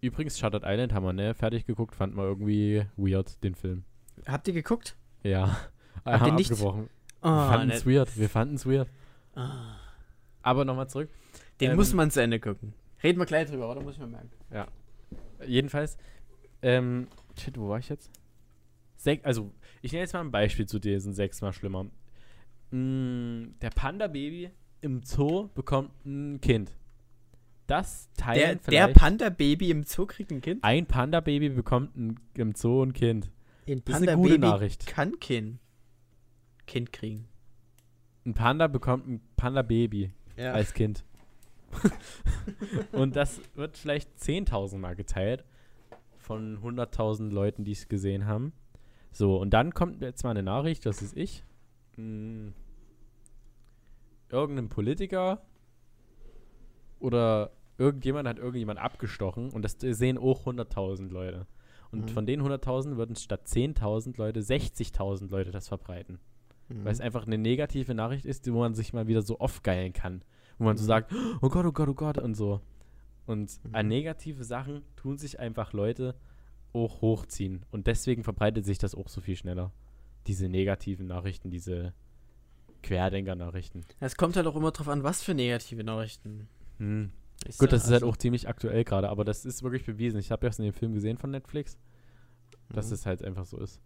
Übrigens, Shattered Island haben wir, ne, fertig geguckt, fand man irgendwie weird, den Film. Habt ihr geguckt? Ja. Habt ihr nicht- abgebrochen. Oh, wir fanden ne- es weird. Wir fanden es weird. Ah. Aber nochmal zurück. Den Ähm, muss man zu Ende gucken. Reden wir gleich drüber, oder? Muss ich mal merken. Jedenfalls, ähm, shit, wo war ich jetzt? Sech, also, ich nenne jetzt mal ein Beispiel zu diesen sechsmal schlimmer. Mm, der Panda-Baby im Zoo bekommt ein Kind. Das Der, teilen der vielleicht. Panda-Baby im Zoo kriegt ein Kind? ein Panda-Baby bekommt ein, im Zoo ein Kind. Ein Das ist eine gute Panda-Baby Nachricht. kann kein Kind kriegen. Ein Panda bekommt ein Panda-Baby Ja. als Kind. Und das wird vielleicht 10.000 Mal geteilt. von 100.000 Leuten, die es gesehen haben. So, und dann kommt jetzt mal eine Nachricht, das ist ich. Hm, irgendein Politiker oder irgendjemand hat irgendjemand abgestochen und das sehen auch 100.000 Leute. Und Mhm. von den 100.000 würden statt 10.000 Leute 60.000 Leute das verbreiten. Mhm. Weil es einfach eine negative Nachricht ist, wo man sich mal wieder so oft geilen kann. Wo man so Mhm. sagt, oh Gott, oh Gott, oh Gott und so. Und Mhm. an negative Sachen tun sich einfach Leute auch hochziehen. Und deswegen verbreitet sich das auch so viel schneller. Diese negativen Nachrichten, diese Querdenker-Nachrichten. Es kommt halt auch immer drauf an, was für negative Nachrichten. Hm. Gut, das ist halt also- auch ziemlich aktuell gerade, aber das ist wirklich bewiesen. Ich habe ja in dem Film gesehen von Netflix, dass Mhm. es halt einfach so ist.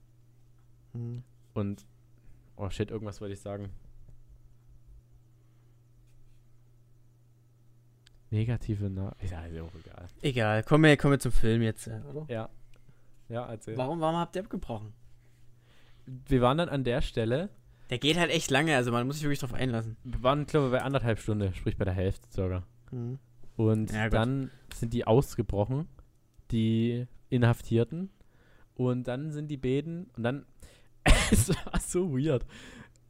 Mhm. Und, oh shit, irgendwas wollte ich sagen. Negative Nachrichten. Ja, ist auch egal. Egal, kommen wir, kommen wir zum Film jetzt, äh, oder? Ja. Ja, erzähl. Warum, warum habt ihr abgebrochen? Wir waren dann an der Stelle, Der geht halt echt lange, also man muss sich wirklich drauf einlassen. wir waren, glaube ich, bei anderthalb Stunden, sprich bei der Hälfte sogar. Mhm. Und Ja, dann sind die ausgebrochen, die Inhaftierten. Und dann sind die Beten und dann, es war so weird.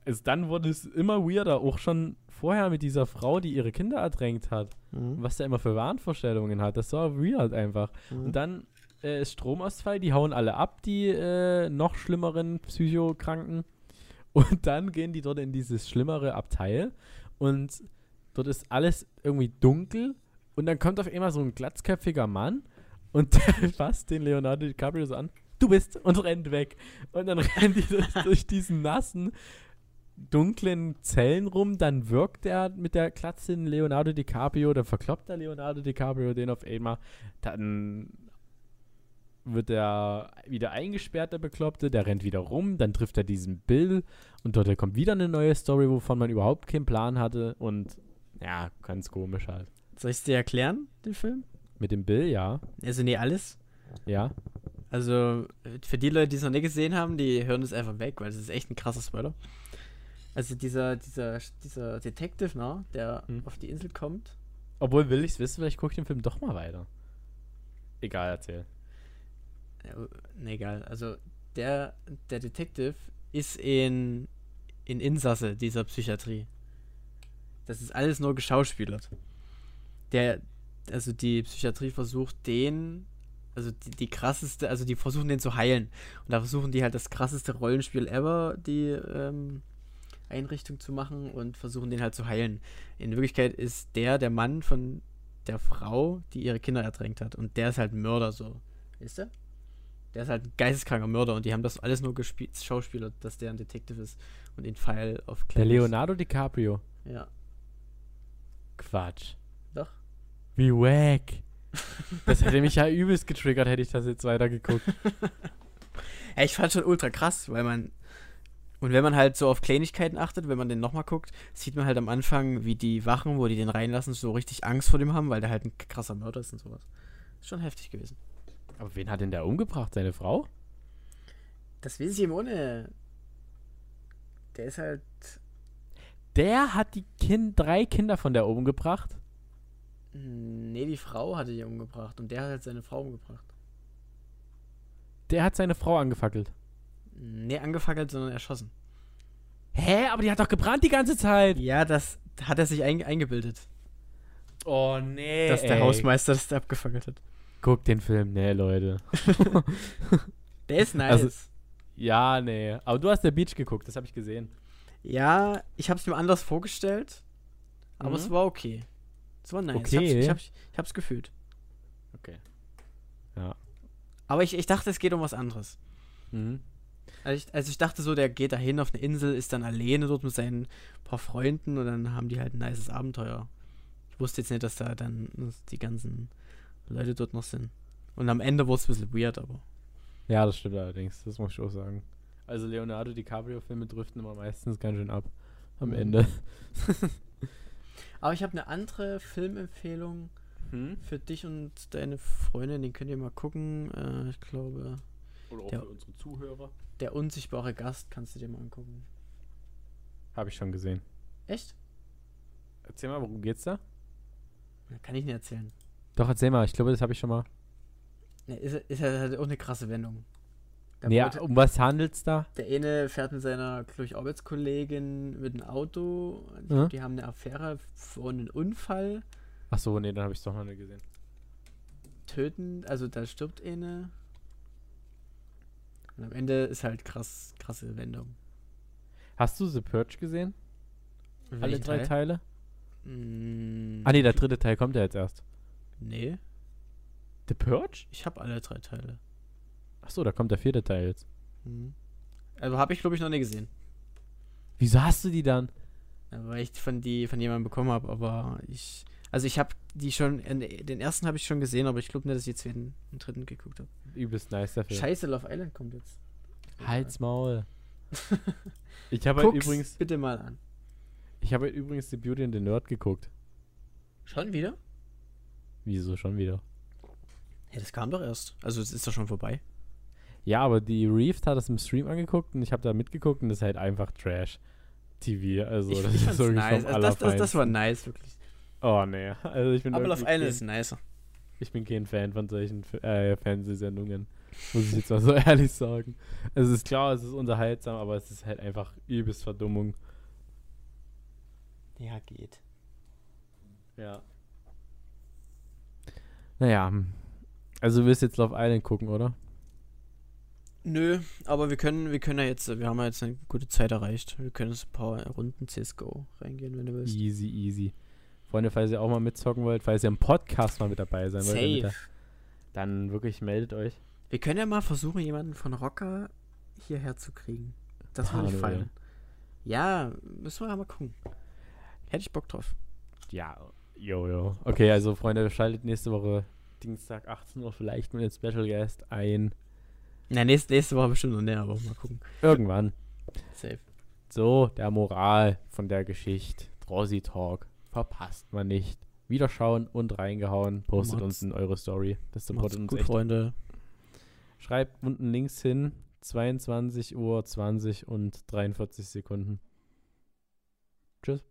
Es, dann wurde es immer weirder, auch schon vorher mit dieser Frau, die ihre Kinder ertränkt hat. Mhm. Was der immer für Wahnvorstellungen hat. Das war weird einfach. Mhm. Und dann äh, ist Stromausfall, die hauen alle ab, die äh, noch schlimmeren Psychokranken. Und dann gehen die dort in dieses schlimmere Abteil und dort ist alles irgendwie dunkel und dann kommt auf einmal so ein glatzköpfiger Mann und der fasst den Leonardo DiCaprio so an. Du bist und rennt weg. Und dann rennen die durch, durch diesen nassen, dunklen Zellen rum. Dann wirkt er mit der Glatze in Leonardo DiCaprio. Dann verkloppt der Leonardo DiCaprio den auf einmal. Dann wird er wieder eingesperrt, der Bekloppte, der rennt wieder rum, dann trifft er diesen Bill und dort kommt wieder eine neue Story, wovon man überhaupt keinen Plan hatte und ja, ganz komisch halt. Soll ich es dir erklären, den Film? Mit dem Bill, ja, Also, nee, alles. ja. Also, für die Leute, die es noch nicht gesehen haben, die hören das einfach weg, weil es ist echt ein krasser Spoiler. Also, dieser, dieser, dieser Detective, ne, der Hm. auf die Insel kommt. Obwohl, will ich es wissen, vielleicht gucke ich den Film doch mal weiter. Egal, erzähl. Ja, ne, egal. Also, der, der Detective ist in, in Insasse dieser Psychiatrie. Das ist alles nur geschauspielert. Der, also die Psychiatrie versucht den, also die, die krasseste, also die versuchen den zu heilen. Und da versuchen die halt das krasseste Rollenspiel ever, die ähm, Einrichtung zu machen und versuchen den halt zu heilen. In Wirklichkeit ist der der Mann von der Frau, die ihre Kinder ertränkt hat. Und der ist halt ein Mörder so. Ist der? Der ist halt ein geisteskranker Mörder und die haben das alles nur gespielt, Schauspieler, dass der ein Detective ist und den Pfeil auf Der Leonardo DiCaprio. Ja. Quatsch. Doch. Wie wack. Das hätte mich ja übelst getriggert, hätte ich das jetzt weitergeguckt. Ja, ich fand schon ultra krass, weil man. Und wenn man halt so auf Kleinigkeiten achtet, wenn man den nochmal guckt, sieht man halt am Anfang, wie die Wachen, wo die den reinlassen, so richtig Angst vor dem haben, weil der halt ein krasser Mörder ist und sowas. Ist schon heftig gewesen. Aber wen hat denn der umgebracht? Seine Frau? Das weiß ich ihm ohne. Der ist halt. Der hat die kind drei Kinder von der umgebracht. Nee, die Frau hatte die umgebracht und der hat halt seine Frau umgebracht. Der hat seine Frau angefackelt. Nee, angefackelt, sondern erschossen. Hä? Aber die hat doch gebrannt die ganze Zeit. Ja, das hat er sich ein, eingebildet. Oh nee. dass der Hausmeister das da abgefackelt hat. Guck den Film. Nee, Leute. Der ist nice. Also- Ja, nee. Aber du hast der Beach geguckt, das habe ich gesehen. ja, ich hab's mir anders vorgestellt, aber Mhm. es war okay. Es war nice. Okay. Ich, hab's, ich, hab's, ich hab's gefühlt. Okay. Ja. Aber ich, ich dachte, es geht um was anderes. Mhm. Also ich, also ich dachte so, der geht dahin auf eine Insel, ist dann alleine dort mit seinen paar Freunden und dann haben die halt ein nices Abenteuer. Ich wusste jetzt nicht, dass da dann die ganzen Leute dort noch sind. Und am Ende wurde es ein bisschen weird, aber. Ja, das stimmt allerdings. Das muss ich auch sagen. Also Leonardo DiCaprio-Filme driften immer meistens ganz schön ab. Am Mhm. Ende. Aber ich habe eine andere Filmempfehlung Hm? für dich und deine Freundin. Den könnt ihr mal gucken. Äh, ich glaube, Oder auch Ja. für unsere Zuhörer. Der unsichtbare Gast kannst du dir mal angucken. Habe ich schon gesehen. Echt? Erzähl mal, worum geht's da? Kann ich nicht erzählen. Doch, erzähl mal. Ich glaube, das habe ich schon mal. Ne, ist, ist halt auch eine krasse Wendung. Da Ja, um was handelt's da? Der eine fährt mit seiner, glaube ich, Arbeitskollegin mit einem Auto. Glaub, Die haben eine Affäre vor einen Unfall. Ach so, nee, dann habe ich doch noch nicht gesehen. Töten, also da stirbt eine. Und am Ende ist halt krass, krasse Wendung. Hast du The Purge gesehen? Alle Welchen drei Teil? Teile? Mm, Ah nee, der dritte Teil kommt ja jetzt erst. Nee, The Purge? ich habe alle drei Teile. Ach so, da kommt der vierte Teil jetzt. Mhm. Also habe ich, glaube ich, noch nie gesehen. Wieso hast du die dann? Weil ich von die von jemandem bekommen habe, aber ich. Also ich habe die schon, den ersten habe ich schon gesehen, aber ich glaube nicht, dass ich den zweiten und dritten geguckt habe. Übelst nice dafür. Scheiße, Love Island kommt jetzt. Halt's Maul. Ich habe halt übrigens, bitte mal an. ich habe halt übrigens The Beauty and the Nerd geguckt. Schon wieder? Wieso schon wieder? Ja, das kam doch erst. Also es ist doch schon vorbei. Ja, aber die Reef hat das im Stream angeguckt und ich habe da mitgeguckt und das ist halt einfach Trash TV. Also ich das ist wirklich nice. Also das, das, das war nice, wirklich. Oh nee, also ich bin Aber Love Island ist nicer. Ich bin kein Fan von solchen äh, Fernsehsendungen. Muss ich jetzt mal so ehrlich sagen. Es ist klar, es ist unterhaltsam, aber es ist halt einfach übelst Verdummung. Ja, geht. Ja. Naja. Also du willst jetzt Love Island gucken, oder? Nö, aber wir können, wir können ja jetzt, wir haben ja jetzt eine gute Zeit erreicht. Wir können jetzt ein paar Runden CSGO reingehen, wenn du willst. Easy, easy. Freunde, falls ihr auch mal mitzocken wollt, falls ihr im Podcast mal mit dabei sein wollt, ihr- dann wirklich meldet euch. Wir können ja mal versuchen, jemanden von Rocker hierher zu kriegen. Das würde ich feiern. Ja, müssen wir mal gucken. Hätte ich Bock drauf. Ja, jojo. Okay, also Freunde, schaltet nächste Woche Dienstag 18 Uhr vielleicht mit einem Special Guest ein. Na, nächste, nächste Woche bestimmt noch näher, aber mal gucken. Irgendwann. Safe. So, der Moral von der Geschichte. Drossi Talk. Verpasst man nicht. Wiederschauen und reingehauen. Postet Macht's. uns in eure Story. Das supportet uns gut, echt. Freunde. Schreibt unten links hin 22 Uhr 20 und 43 Sekunden. Tschüss.